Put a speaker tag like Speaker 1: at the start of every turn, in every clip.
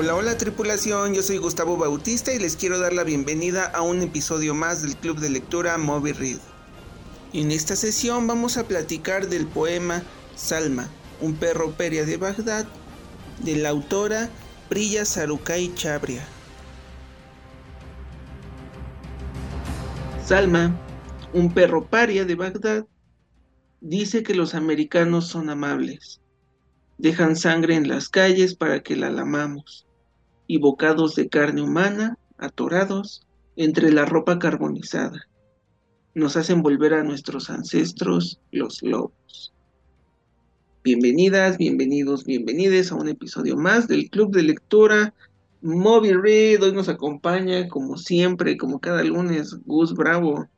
Speaker 1: Hola, hola tripulación, yo soy Gustavo Bautista y les quiero dar la bienvenida a un episodio más del Club de Lectura Moby Read. En esta sesión vamos a platicar del poema Salma, un perro peria de Bagdad, de la autora Priya Sarukai Chabria. Salma, un perro paria de Bagdad, dice que los americanos son amables. Dejan sangre en las calles para que la lamamos y bocados de carne humana atorados entre la ropa carbonizada. Nos hacen volver a nuestros ancestros, los lobos. Bienvenidas, bienvenidos, bienvenides a un episodio más del Club de Lectura Moby Read. Hoy nos acompaña, como siempre, como cada lunes, Gus Bravo.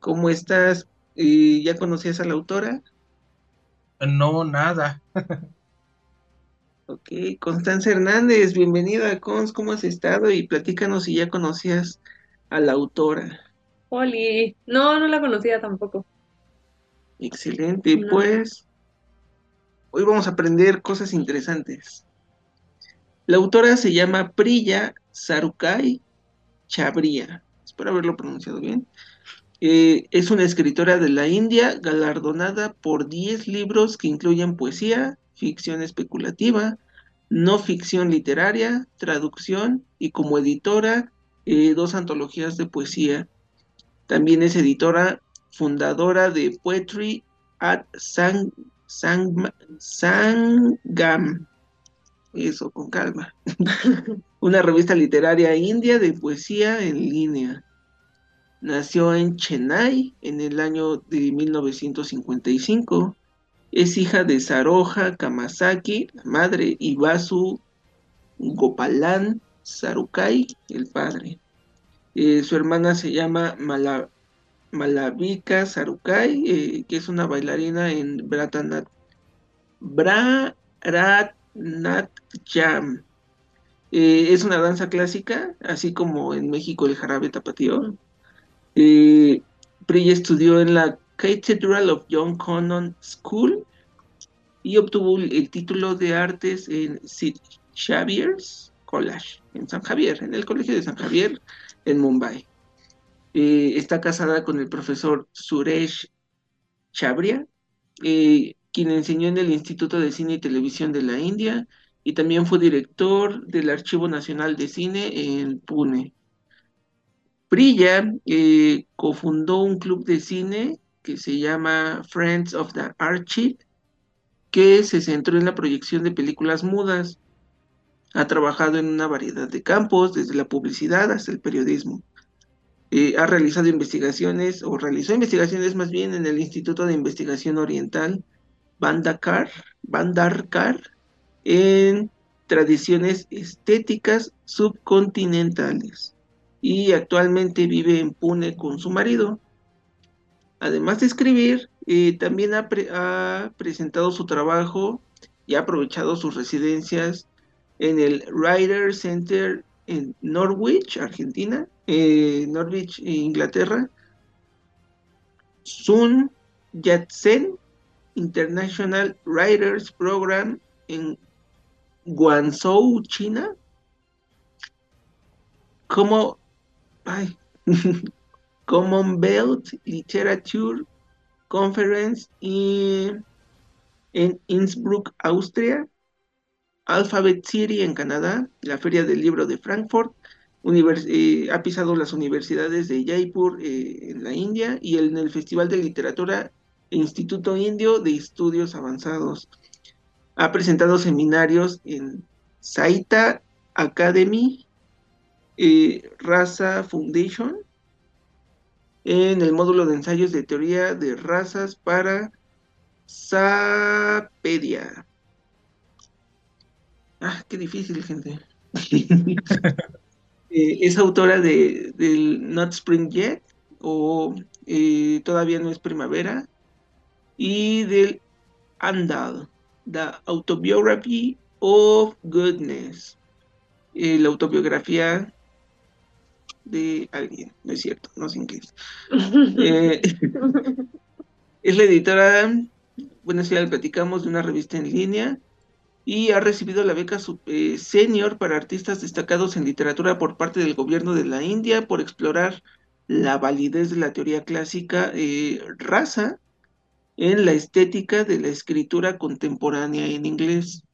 Speaker 1: ¿Cómo estás? ¿Ya conocías a la autora?
Speaker 2: No, nada.
Speaker 1: Ok, Constanza Hernández, bienvenida, Cons, ¿cómo has estado? Y platícanos si ya conocías a la autora.
Speaker 3: Oli, no, no la conocía tampoco.
Speaker 1: Excelente,
Speaker 3: No.
Speaker 1: pues hoy vamos a aprender cosas interesantes. La autora se llama Priya Sarukai Chabria, espero haberlo pronunciado bien. Eh, es una escritora de la India galardonada por 10 libros que incluyen poesía, ficción especulativa, no ficción literaria, traducción y como editora eh, dos antologías de poesía. También es editora fundadora de Poetry at Sang, Sang- Sangam. Eso, con calma. Una revista literaria india de poesía en línea. Nació en Chennai en el año de 1955. Es hija de Saroja Kamasaki, la madre, y Vasu Gopalan Sarukai, el padre. Eh, su hermana se llama Mala- Malavika Sarukai, eh, que es una bailarina en Bratanat, Bharatnatyam. Eh, es una danza clásica, así como en México el jarabe tapatío. Priya estudió en la Cathedral of John Connon School y obtuvo el título de artes en St. Xavier's College, en San Javier, en el Colegio de San Javier, en Mumbai. Eh, está casada con el profesor Suresh Chabria, eh, quien enseñó en el Instituto de Cine y Televisión de la India y también fue director del Archivo Nacional de Cine en Pune. Priya eh, cofundó un club de cine que se llama Friends of the Archive, que se centró en la proyección de películas mudas. Ha trabajado en una variedad de campos, desde la publicidad hasta el periodismo. Eh, ha realizado investigaciones, o realizó investigaciones más bien en el Instituto de Investigación Oriental, Bandakar, Bandarkar, en tradiciones estéticas subcontinentales. Y actualmente vive en Pune con su marido. Además de escribir, eh, también ha, pre- ha presentado su trabajo y ha aprovechado sus residencias en el Writer Center en Norwich, Argentina, eh, Norwich, Inglaterra, Sun Yat-sen International Writers Program en Guangzhou, China, como ay, Commonwealth Literature Conference in- en Innsbruck, Austria, Alphabet City en Canadá, la Feria del Libro de Frankfurt, eh, ha pisado las universidades de Jaipur eh, en la India y en el Festival de Literatura Instituto Indio de Estudios Avanzados. Ha presentado seminarios en Saita Academy, eh, Raza Foundation, en el módulo de ensayos de teoría de razas para Sapedia. Ah, qué difícil, gente. Eh, es autora de, del Not Spring Yet, o eh, Todavía no es primavera, y del Andal, The Autobiography of Goodness. Eh, la autobiografía de alguien, no es cierto, no sé inglés. Eh, es la editora, bueno, si ya le platicamos, de una revista en línea y ha recibido la beca eh, senior para artistas destacados en literatura por parte del gobierno de la India por explorar la validez de la teoría clásica eh, raza en la estética de la escritura contemporánea en inglés.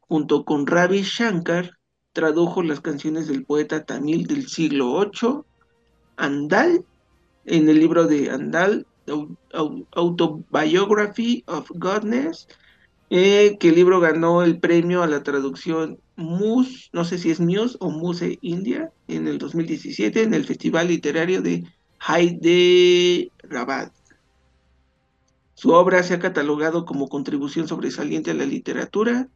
Speaker 1: Junto con Ravi Shankar, tradujo las canciones del poeta tamil del siglo VIII, Andal, en el libro de Andal, Autobiography of Godness, eh, que el libro ganó el premio a la traducción Mus, no sé si es Muse o Muse India, en el 2017 en el Festival Literario de Hyderabad. Su obra se ha catalogado como contribución sobresaliente a la literatura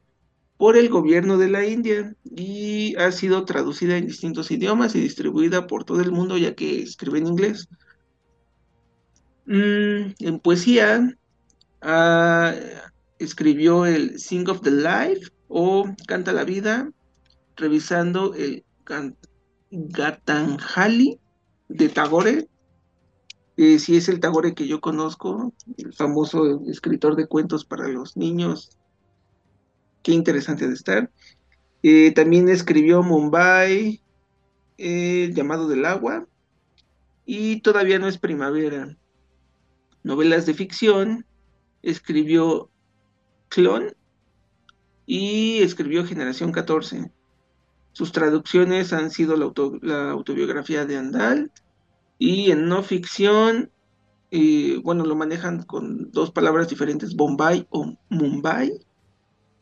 Speaker 1: por el gobierno de la India y ha sido traducida en distintos idiomas y distribuida por todo el mundo ya que escribe en inglés. Mm, en poesía, ah, escribió el Sing of the Life o Canta la Vida, revisando el Gatanjali de Tagore. Si es el Tagore que yo conozco, el famoso escritor de cuentos para los niños. Qué interesante de estar. Eh, también escribió Mumbai, El llamado del agua, y todavía no es primavera. Novelas de ficción, escribió Clon y escribió Generación 14. Sus traducciones han sido la, autobiografía de Andal y en no ficción, eh, bueno, lo manejan con dos palabras diferentes, Bombay o Mumbai.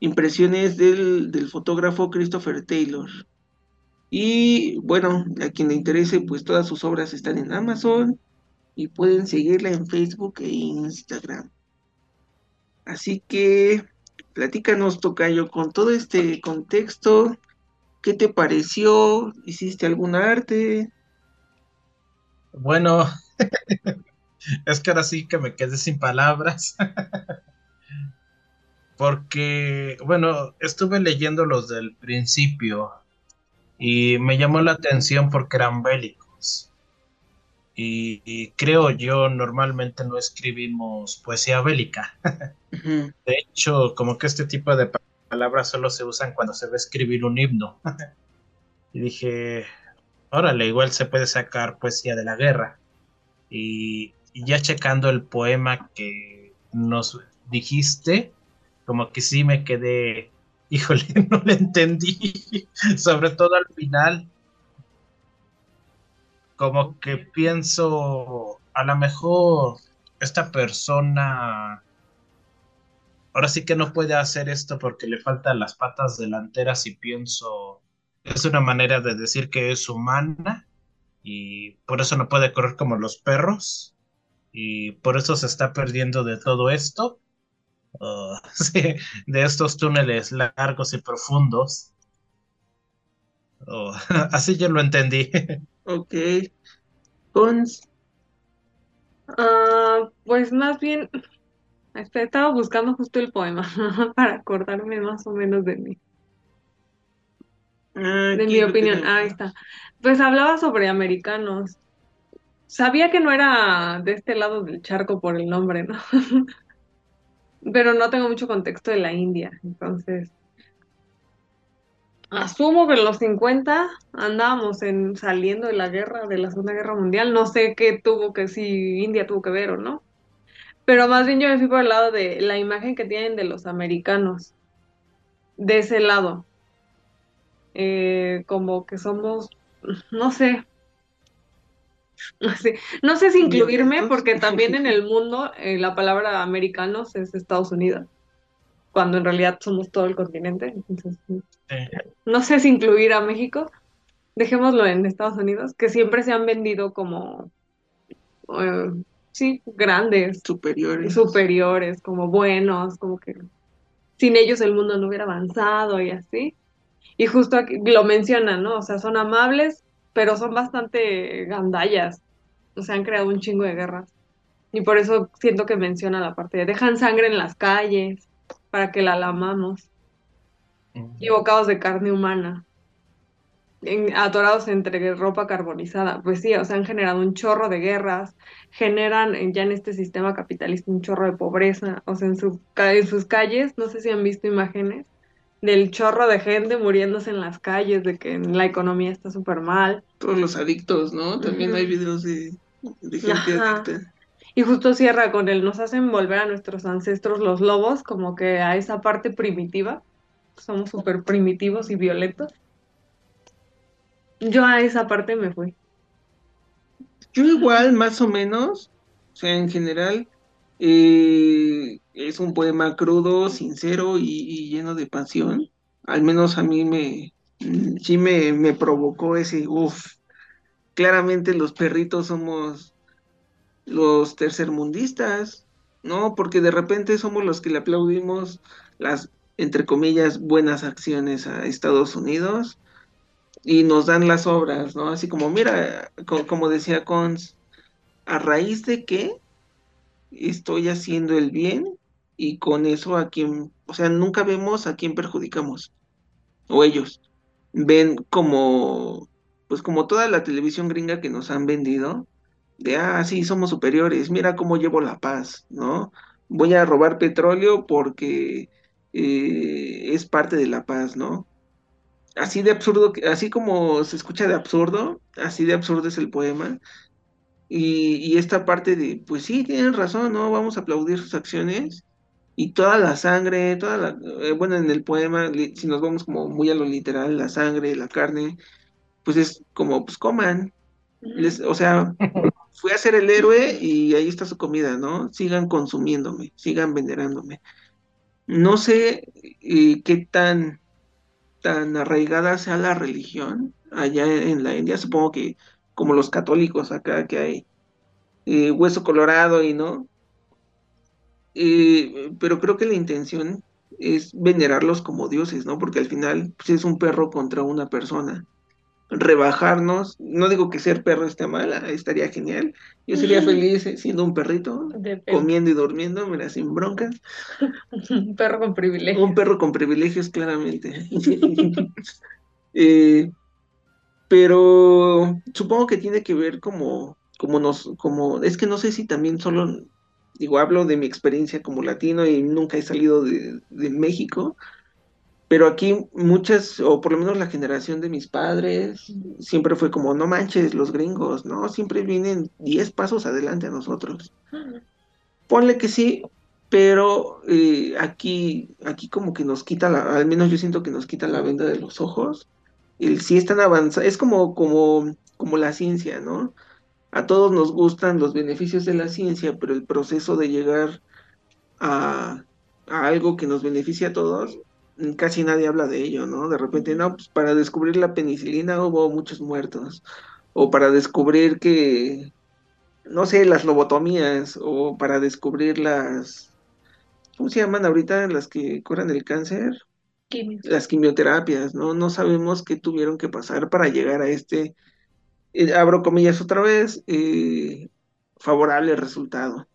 Speaker 1: Impresiones del, del fotógrafo Christopher Taylor. Y bueno, a quien le interese, pues todas sus obras están en Amazon y pueden seguirla en Facebook e Instagram. Así que platícanos, Tocayo, con todo este contexto, ¿qué te pareció? ¿Hiciste algún arte?
Speaker 2: Bueno, es que ahora sí que me quedé sin palabras. Porque, bueno, estuve leyendo los del principio y me llamó la atención porque eran bélicos. Y, creo yo normalmente no escribimos poesía bélica. De hecho, como que este tipo de palabras solo se usan cuando se va a escribir un himno. y dije, órale, igual se puede sacar poesía de la guerra. Y, ya checando el poema que nos dijiste, como que sí me quedé, híjole, no le entendí, sobre todo al final, como que pienso, a lo mejor esta persona ahora sí que no puede hacer esto porque le faltan las patas delanteras y pienso, es una manera de decir que es humana y por eso no puede correr como los perros y por eso se está perdiendo de todo esto, uh, de estos túneles largos y profundos. Oh, así yo lo entendí.
Speaker 1: Ok. Pons.
Speaker 3: Ah, pues más bien, estaba buscando justo el poema para acordarme más o menos de mí.
Speaker 1: Ah,
Speaker 3: de mi opinión. Ah, ahí está. Pues hablaba sobre americanos. Sabía que no era de este lado del charco por el nombre, ¿no? Pero no tengo mucho contexto de la India, entonces Asumo que en los 50 andábamos en, saliendo de la guerra, de la Segunda Guerra Mundial. No sé qué tuvo que, si India tuvo que ver o no. Pero más bien yo me fui por el lado de la imagen que tienen de los americanos. De ese lado. Eh, como que somos, no sé. No sé, si incluirme porque también en el mundo eh, la palabra americanos es Estados Unidos cuando en realidad somos todo el continente. Entonces, no sé si incluir a México, dejémoslo en Estados Unidos, que siempre se han vendido como, eh, sí, grandes.
Speaker 1: Superiores.
Speaker 3: Superiores, como buenos, como que sin ellos el mundo no hubiera avanzado y así. Y justo aquí lo mencionan, ¿no? O sea, son amables, pero son bastante gandallas. O sea, han creado un chingo de guerras. Y por eso siento que menciona la parte de dejan sangre en las calles para que la lamamos. Y bocados de carne humana, atorados entre ropa carbonizada. Pues sí, o sea, han generado un chorro de guerras, generan ya en este sistema capitalista un chorro de pobreza. O sea, en, en sus calles, no sé si han visto imágenes, del chorro de gente muriéndose en las calles, de que la economía está súper mal.
Speaker 1: Todos los adictos, ¿no? También hay videos de, de gente
Speaker 3: Ajá.
Speaker 1: adicta.
Speaker 3: Y justo cierra con el nos hacen volver a nuestros ancestros los lobos, como que a esa parte primitiva. Somos súper primitivos y violentos. Yo a esa parte me fui.
Speaker 1: Yo igual, más o menos, o sea, en general, eh, es un poema crudo, sincero y, lleno de pasión. Al menos a mí me, mm, sí me, me provocó ese, uff, claramente los perritos somos los tercermundistas, ¿no? Porque de repente somos los que le aplaudimos las, entre comillas, buenas acciones a Estados Unidos y nos dan las obras, ¿no? Así como, mira, co- como decía Cons, a raíz de que estoy haciendo el bien y con eso a quien, o sea, nunca vemos a quién perjudicamos, o ellos ven como, pues como toda la televisión gringa que nos han vendido, de, ah, sí, somos superiores, mira cómo llevo la paz, ¿no? Voy a robar petróleo porque eh, es parte de la paz, ¿no? Así de absurdo, así como se escucha de absurdo, así de absurdo es el poema. Y, esta parte de, pues sí, tienen razón, ¿no? Vamos a aplaudir sus acciones. Y toda la sangre, toda la, eh, bueno, en el poema, si nos vamos como muy a lo literal, la sangre, la carne, pues es como, pues coman. Les, o sea, fui a ser el héroe y ahí está su comida, ¿no? Sigan consumiéndome, sigan venerándome. No sé eh, qué tan, tan arraigada sea la religión allá en la India, supongo que como los católicos acá que hay eh, hueso colorado y no, Eh, pero creo que la intención es venerarlos como dioses, ¿no? Porque al final pues, es un perro contra una persona. Rebajarnos, no digo que ser perro esté mal, ah, estaría genial. Yo sería feliz eh, siendo un perrito,
Speaker 3: Depende.
Speaker 1: comiendo y durmiendo, mira, sin broncas.
Speaker 3: Un perro con privilegio.
Speaker 1: Un perro con privilegios, claramente. Eh, pero supongo que tiene que ver como, como nos, como, es que no sé si también solo, digo, hablo de mi experiencia como latino y nunca he salido de, de México, pero aquí muchas, o por lo menos la generación de mis padres, siempre fue como, no manches, los gringos, ¿no? Siempre vienen 10 pasos adelante a nosotros. Ponle que sí, pero eh, aquí, aquí como que nos quita la, al menos yo siento que nos quita la venda de los ojos. El sí es tan avanzado, es como, como, como la ciencia, ¿no? A todos nos gustan los beneficios de la ciencia, pero el proceso de llegar a, a algo que nos beneficia a todos, casi nadie habla de ello, ¿no? De repente, no, pues para descubrir la penicilina hubo muchos muertos, o para descubrir que, no sé, las lobotomías, o para descubrir las, ¿cómo se llaman ahorita las que curan el cáncer?
Speaker 3: Quimios.
Speaker 1: Las quimioterapias, ¿no? No sabemos qué tuvieron que pasar para llegar a este, eh, abro comillas otra vez, eh, favorable resultado.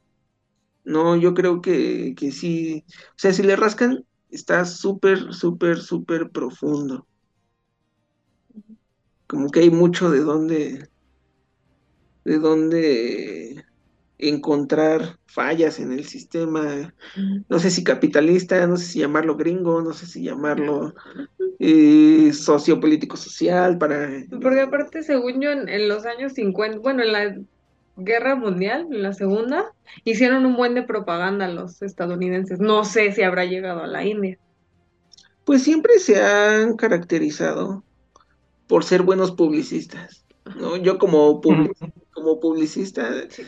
Speaker 1: No, yo creo que, que sí, o sea, si le rascan, está súper, súper, súper profundo. Como que hay mucho de dónde, de dónde encontrar fallas en el sistema, no sé si capitalista, no sé si llamarlo gringo, no sé si llamarlo eh, sociopolítico social para...
Speaker 3: Porque aparte, según yo, en, en los años 50, bueno, en la Guerra Mundial, en la Segunda, hicieron un buen de propaganda los estadounidenses. No sé si habrá llegado a la India.
Speaker 1: Pues siempre se han caracterizado por ser buenos publicistas, ¿no? Yo como, como publicista,
Speaker 3: Sí.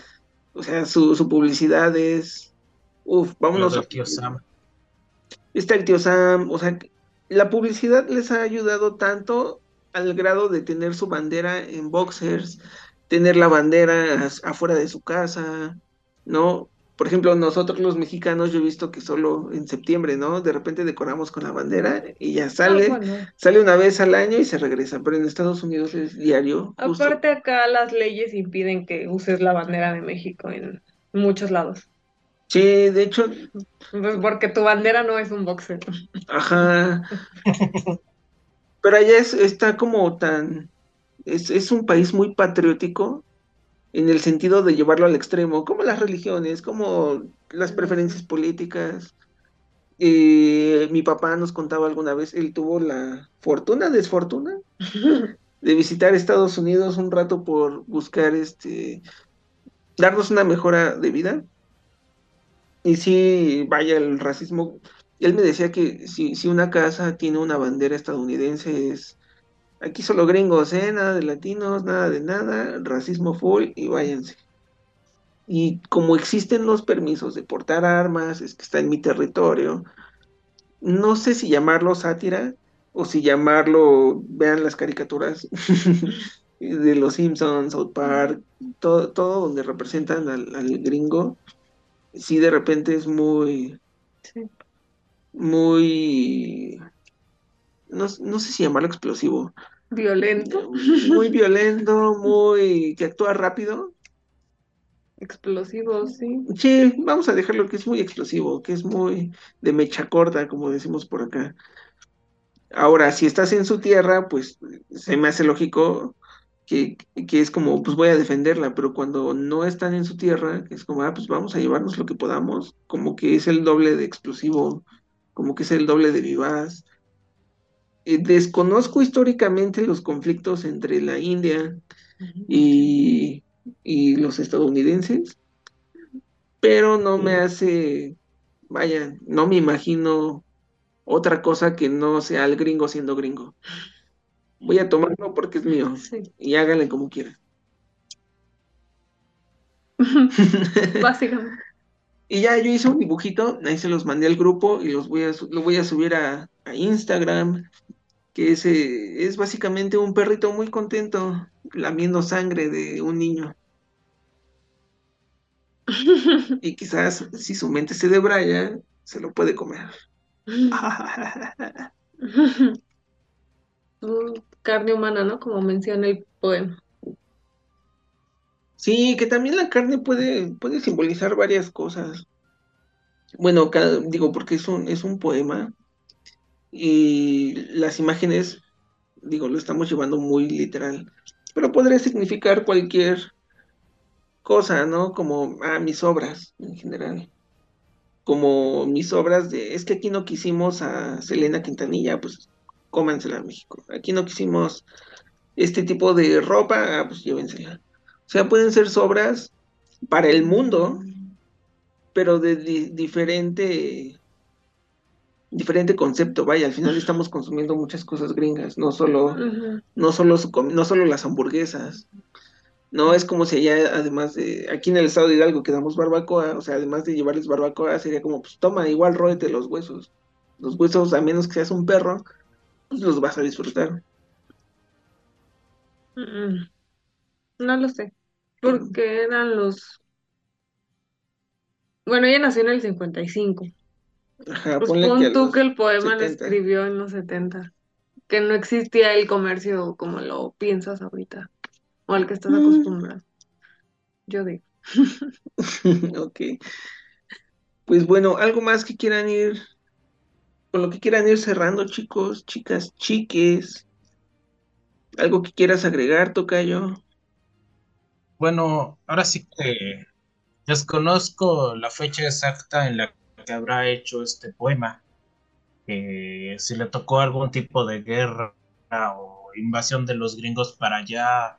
Speaker 1: O sea, su, su publicidad es,
Speaker 2: Lo
Speaker 1: vámonos,
Speaker 2: del tío Sam.
Speaker 1: está el tío Sam, o sea, la publicidad les ha ayudado tanto al grado de tener su bandera en boxers, tener la bandera afuera de su casa, ¿no? Por ejemplo, nosotros los mexicanos, yo he visto que solo en septiembre, ¿no? De repente decoramos con la bandera y ya sale.
Speaker 3: Ah, bueno.
Speaker 1: Sale una vez al año y se regresa, pero en Estados Unidos es diario. justo.
Speaker 3: Aparte acá las leyes impiden que uses la bandera de México en muchos lados.
Speaker 1: Sí, de hecho,
Speaker 3: Pues porque tu bandera no es un boxer.
Speaker 1: ajá. Pero allá es, está como tan, es, es un país muy patriótico en el sentido de llevarlo al extremo, como las religiones, como las preferencias políticas. Eh, mi papá nos contaba alguna vez, él tuvo la fortuna, desfortuna, de visitar Estados Unidos un rato por buscar este darnos una mejora de vida. Y sí, vaya, el racismo. Él me decía que si, si una casa tiene una bandera estadounidense es aquí solo gringos, ¿eh? Nada de latinos, nada de nada, racismo full y váyanse. Y como existen los permisos de portar armas, es que está en mi territorio, no sé si llamarlo sátira o si llamarlo, vean las caricaturas de los Simpsons, South Park, todo, todo donde representan al, al gringo, sí de repente es muy,
Speaker 3: Sí.
Speaker 1: muy, no, no sé si llamarlo explosivo,
Speaker 3: Violento,
Speaker 1: muy violento, muy, que actúa rápido.
Speaker 3: explosivo, sí.
Speaker 1: Sí, vamos a dejarlo que es muy explosivo, que es muy de mecha corta, como decimos por acá. Ahora, si estás en su tierra, pues se me hace lógico que, que es como, pues voy a defenderla, pero cuando no están en su tierra, es como, ah, pues vamos a llevarnos lo que podamos, como que es el doble de explosivo, como que es el doble de vivaz. Eh, desconozco históricamente los conflictos entre la India y, y los estadounidenses, pero no me hace, vaya, no me imagino otra cosa que no sea el gringo siendo gringo. Voy a tomarlo porque es mío
Speaker 3: Sí.
Speaker 1: y háganle como quieran.
Speaker 3: Básicamente.
Speaker 1: Y ya yo hice un dibujito, ahí se los mandé al grupo y los voy a, lo voy a subir a, a Instagram, que ese es básicamente un perrito muy contento lamiendo sangre de un niño. Y quizás si su mente se debraya, se lo puede comer.
Speaker 3: Carne humana, ¿no? Como menciona el poema.
Speaker 1: Sí, que también la carne puede, puede simbolizar varias cosas. Bueno, cada- digo, porque es un, es un poema y las imágenes, digo, lo estamos llevando muy literal, pero podría significar cualquier cosa, ¿no? Como, ah, mis obras en general. Como mis obras de, es que aquí no quisimos a Selena Quintanilla, pues cómansela a México. Aquí no quisimos este tipo de ropa, ah, pues llévensela. O sea, pueden ser sobras para el mundo, pero de di- diferente, diferente concepto. Vaya, al final estamos consumiendo muchas cosas gringas, no solo, no solo, su no solo las hamburguesas. No es como si allá, además de, aquí en el estado de Hidalgo que damos barbacoa, o sea, además de llevarles barbacoa, sería como, pues toma, igual róete los huesos. Los huesos, a menos que seas un perro, pues los vas a disfrutar.
Speaker 3: Mm, No lo sé. Porque eran los. Bueno, ella nació en el 55.
Speaker 1: Ajá,
Speaker 3: Pues
Speaker 1: ponle que a
Speaker 3: pon tú que el poema lo
Speaker 1: 70.
Speaker 3: escribió en los 70. Que no existía el comercio como lo piensas ahorita. O al que estás
Speaker 1: Mm.
Speaker 3: acostumbrado. Yo digo.
Speaker 1: Ok. Pues bueno, algo más que quieran ir, con lo que quieran ir cerrando, chicos, chicas, chiques. Algo que quieras agregar, Tocayo.
Speaker 2: Bueno, ahora sí que desconozco la fecha exacta en la que habrá hecho este poema. que si le tocó algún tipo de guerra o invasión de los gringos para allá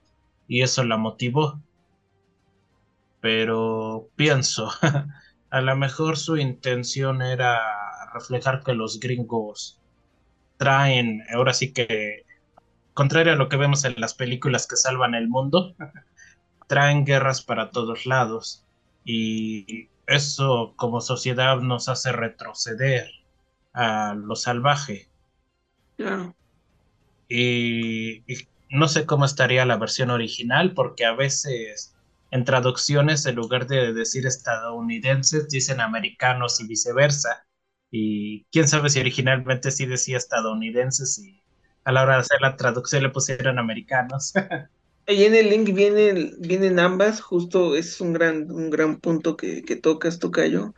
Speaker 2: y eso la motivó. Pero pienso, a lo mejor su intención era reflejar que los gringos traen, ahora sí que, contrario a lo que vemos en las películas que salvan el mundo, traen guerras para todos lados y eso como sociedad nos hace retroceder a lo salvaje.
Speaker 1: Claro.
Speaker 2: Y, y no sé cómo estaría la versión original, porque a veces en traducciones, en lugar de decir estadounidenses, dicen americanos y viceversa. Y quién sabe si originalmente sí decía estadounidenses y a la hora de hacer la traducción le pusieron americanos.
Speaker 1: Ahí en el link vienen, vienen ambas, justo es un gran, un gran punto que, que tocas, Tocayo.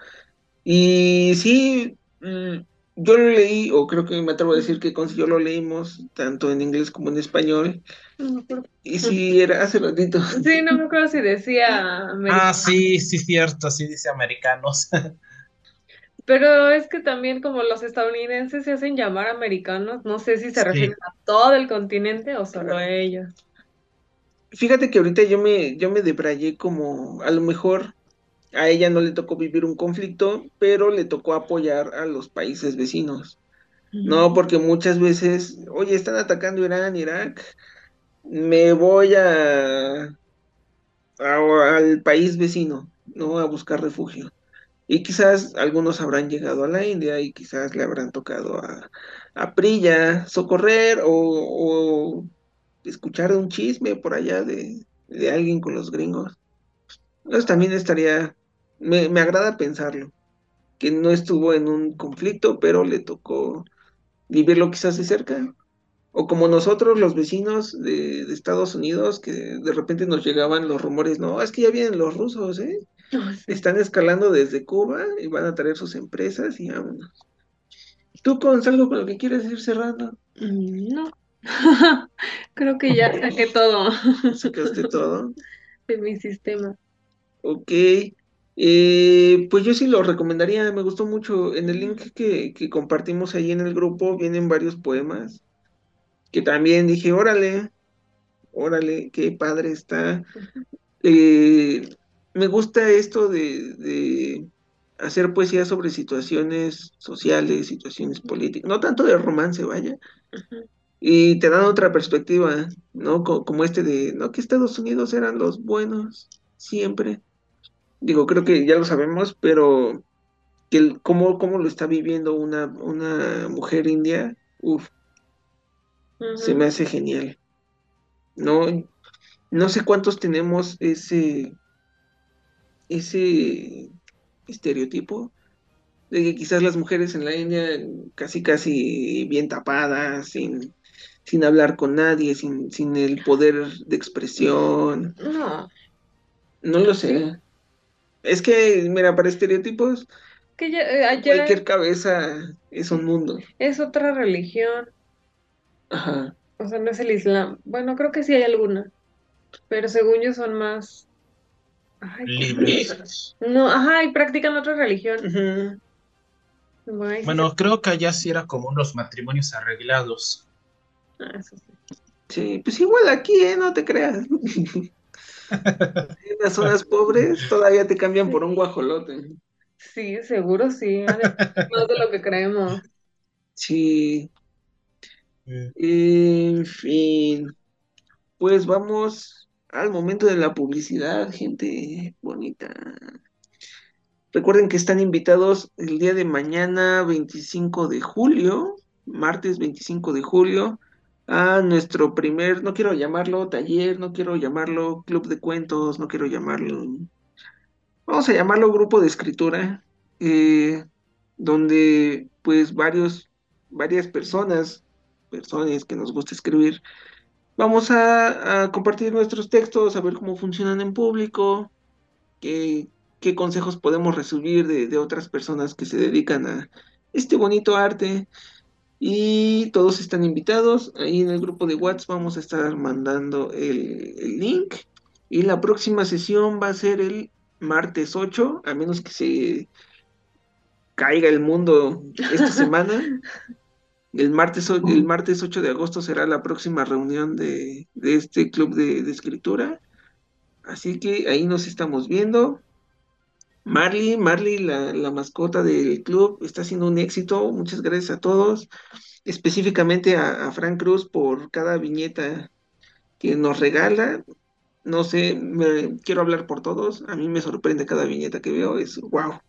Speaker 1: Y sí, mm, yo lo leí, o creo que me atrevo a decir que con yo lo leímos, tanto en inglés como en español.
Speaker 3: No.
Speaker 1: Y sí, era hace ratito.
Speaker 3: Sí, no me acuerdo si decía
Speaker 2: ah, sí, sí, cierto, sí dice americanos.
Speaker 3: Pero es que también como los estadounidenses se hacen llamar americanos, no sé si se
Speaker 2: Sí.
Speaker 3: refieren a todo el continente o solo a ellos.
Speaker 1: Fíjate que ahorita yo me, yo me debrayé como a lo mejor a ella no le tocó vivir un conflicto, pero le tocó apoyar a los países vecinos. No, porque muchas veces, oye, están atacando Irán, Irak, me voy a, a- al país vecino, ¿no? A buscar refugio. Y quizás algunos habrán llegado a la India y quizás le habrán tocado a, a Prilla socorrer o, o escuchar un chisme por allá de, de alguien con los gringos. Entonces también estaría, me, me agrada pensarlo, que no estuvo en un conflicto, pero le tocó vivirlo quizás de cerca. O como nosotros, los vecinos de, de Estados Unidos, que de repente nos llegaban los rumores, no, es que ya vienen los rusos, ¿eh? Están escalando desde Cuba y van a traer sus empresas y vámonos. ¿Tú, Cons, algo con lo que quieres ir cerrando?
Speaker 3: Mm, No. Creo que ya saqué todo
Speaker 1: ¿Sacaste todo?
Speaker 3: de mi sistema.
Speaker 1: Ok. Eh, pues yo sí lo recomendaría, me gustó mucho. En el link que, que compartimos ahí en el grupo vienen varios poemas que también dije, órale, órale, qué padre está. Eh, me gusta esto de, de hacer poesía sobre situaciones sociales, situaciones políticas, no tanto de romance, vaya. Y te dan otra perspectiva, ¿no? Co- Como este de, no, que Estados Unidos eran los buenos, siempre. Digo, creo que ya lo sabemos, pero que el- cómo, cómo lo está viviendo una, una mujer india, uf, se me hace genial. No, no sé cuántos tenemos ese, ese estereotipo de que quizás las mujeres en la India casi casi bien tapadas, sin, sin hablar con nadie, sin, sin el poder de expresión.
Speaker 3: No,
Speaker 1: No lo sé. Es que, mira, para estereotipos,
Speaker 3: que ya, eh, ayer
Speaker 1: cualquier cabeza es un mundo.
Speaker 3: es otra religión,
Speaker 1: Ajá.
Speaker 3: o sea, no es el Islam. Bueno, creo que sí hay alguna, pero según yo son más... Ay,
Speaker 2: libres.
Speaker 3: no, ajá, y practican otra religión.
Speaker 1: Ujú.
Speaker 3: Bueno,
Speaker 2: creo que allá sí era como unos matrimonios arreglados.
Speaker 3: Ah, eso sí.
Speaker 1: Sí, pues igual aquí, ¿eh? No te creas. En las zonas pobres todavía te cambian por un guajolote.
Speaker 3: Sí, seguro sí, de más de lo que creemos.
Speaker 1: Sí,
Speaker 2: Eh,
Speaker 1: en fin. Pues vamos al momento de la publicidad, gente bonita. Recuerden que están invitados el día de mañana, 25 de julio, martes 25 de julio, a nuestro primer, no quiero llamarlo taller, no quiero llamarlo club de cuentos, no quiero llamarlo, vamos a llamarlo grupo de escritura, eh, donde pues varios, varias personas, personas que nos gusta escribir, vamos a, a compartir nuestros textos, a ver cómo funcionan en público, qué, qué consejos podemos recibir de, de otras personas que se dedican a este bonito arte. Y todos están invitados. Ahí en el grupo de WhatsApp vamos a estar mandando el, el link. Y la próxima sesión va a ser el martes 8, a menos que se caiga el mundo esta semana. El martes, el martes 8 de agosto será la próxima reunión de, de este club de, de escritura. Así que ahí nos estamos viendo. Marley, Marley, la, la mascota del club, está haciendo un éxito. Muchas gracias a todos, específicamente a, a Frank Cruz por cada viñeta que nos regala. No sé, me- quiero hablar por todos. A mí me sorprende cada viñeta que veo. Es wow,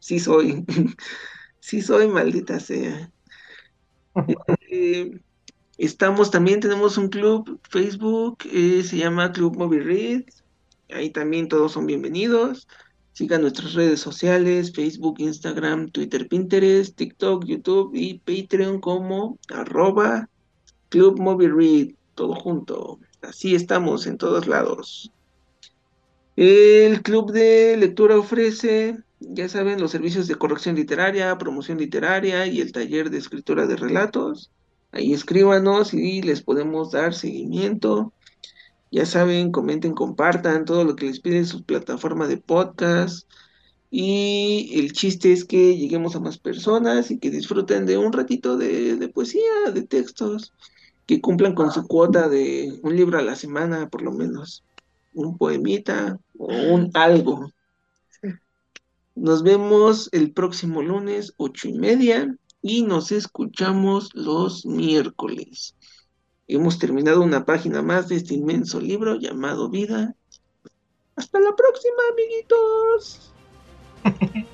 Speaker 1: sí soy, sí soy, maldita sea. Eh, estamos también, tenemos un club Facebook, eh, se llama Club Movie Read. Ahí también todos son bienvenidos. Sigan nuestras redes sociales, Facebook, Instagram, Twitter, Pinterest, TikTok, YouTube y Patreon como arroba Club Movie Read, todo junto. Así estamos en todos lados. El club de lectura ofrece, ya saben, los servicios de corrección literaria, promoción literaria y el taller de escritura de relatos. Ahí escríbanos y les podemos dar seguimiento. Ya saben, comenten, compartan todo lo que les pide su plataforma de podcast. Y el chiste es que lleguemos a más personas y que disfruten de un ratito de, de poesía, de textos, que cumplan con su cuota de un libro a la semana, por lo menos, un poemita o un algo. Nos vemos el próximo lunes, ocho y media, y nos escuchamos los miércoles. Hemos terminado una página más de este inmenso libro llamado Vida. Hasta la próxima, amiguitos.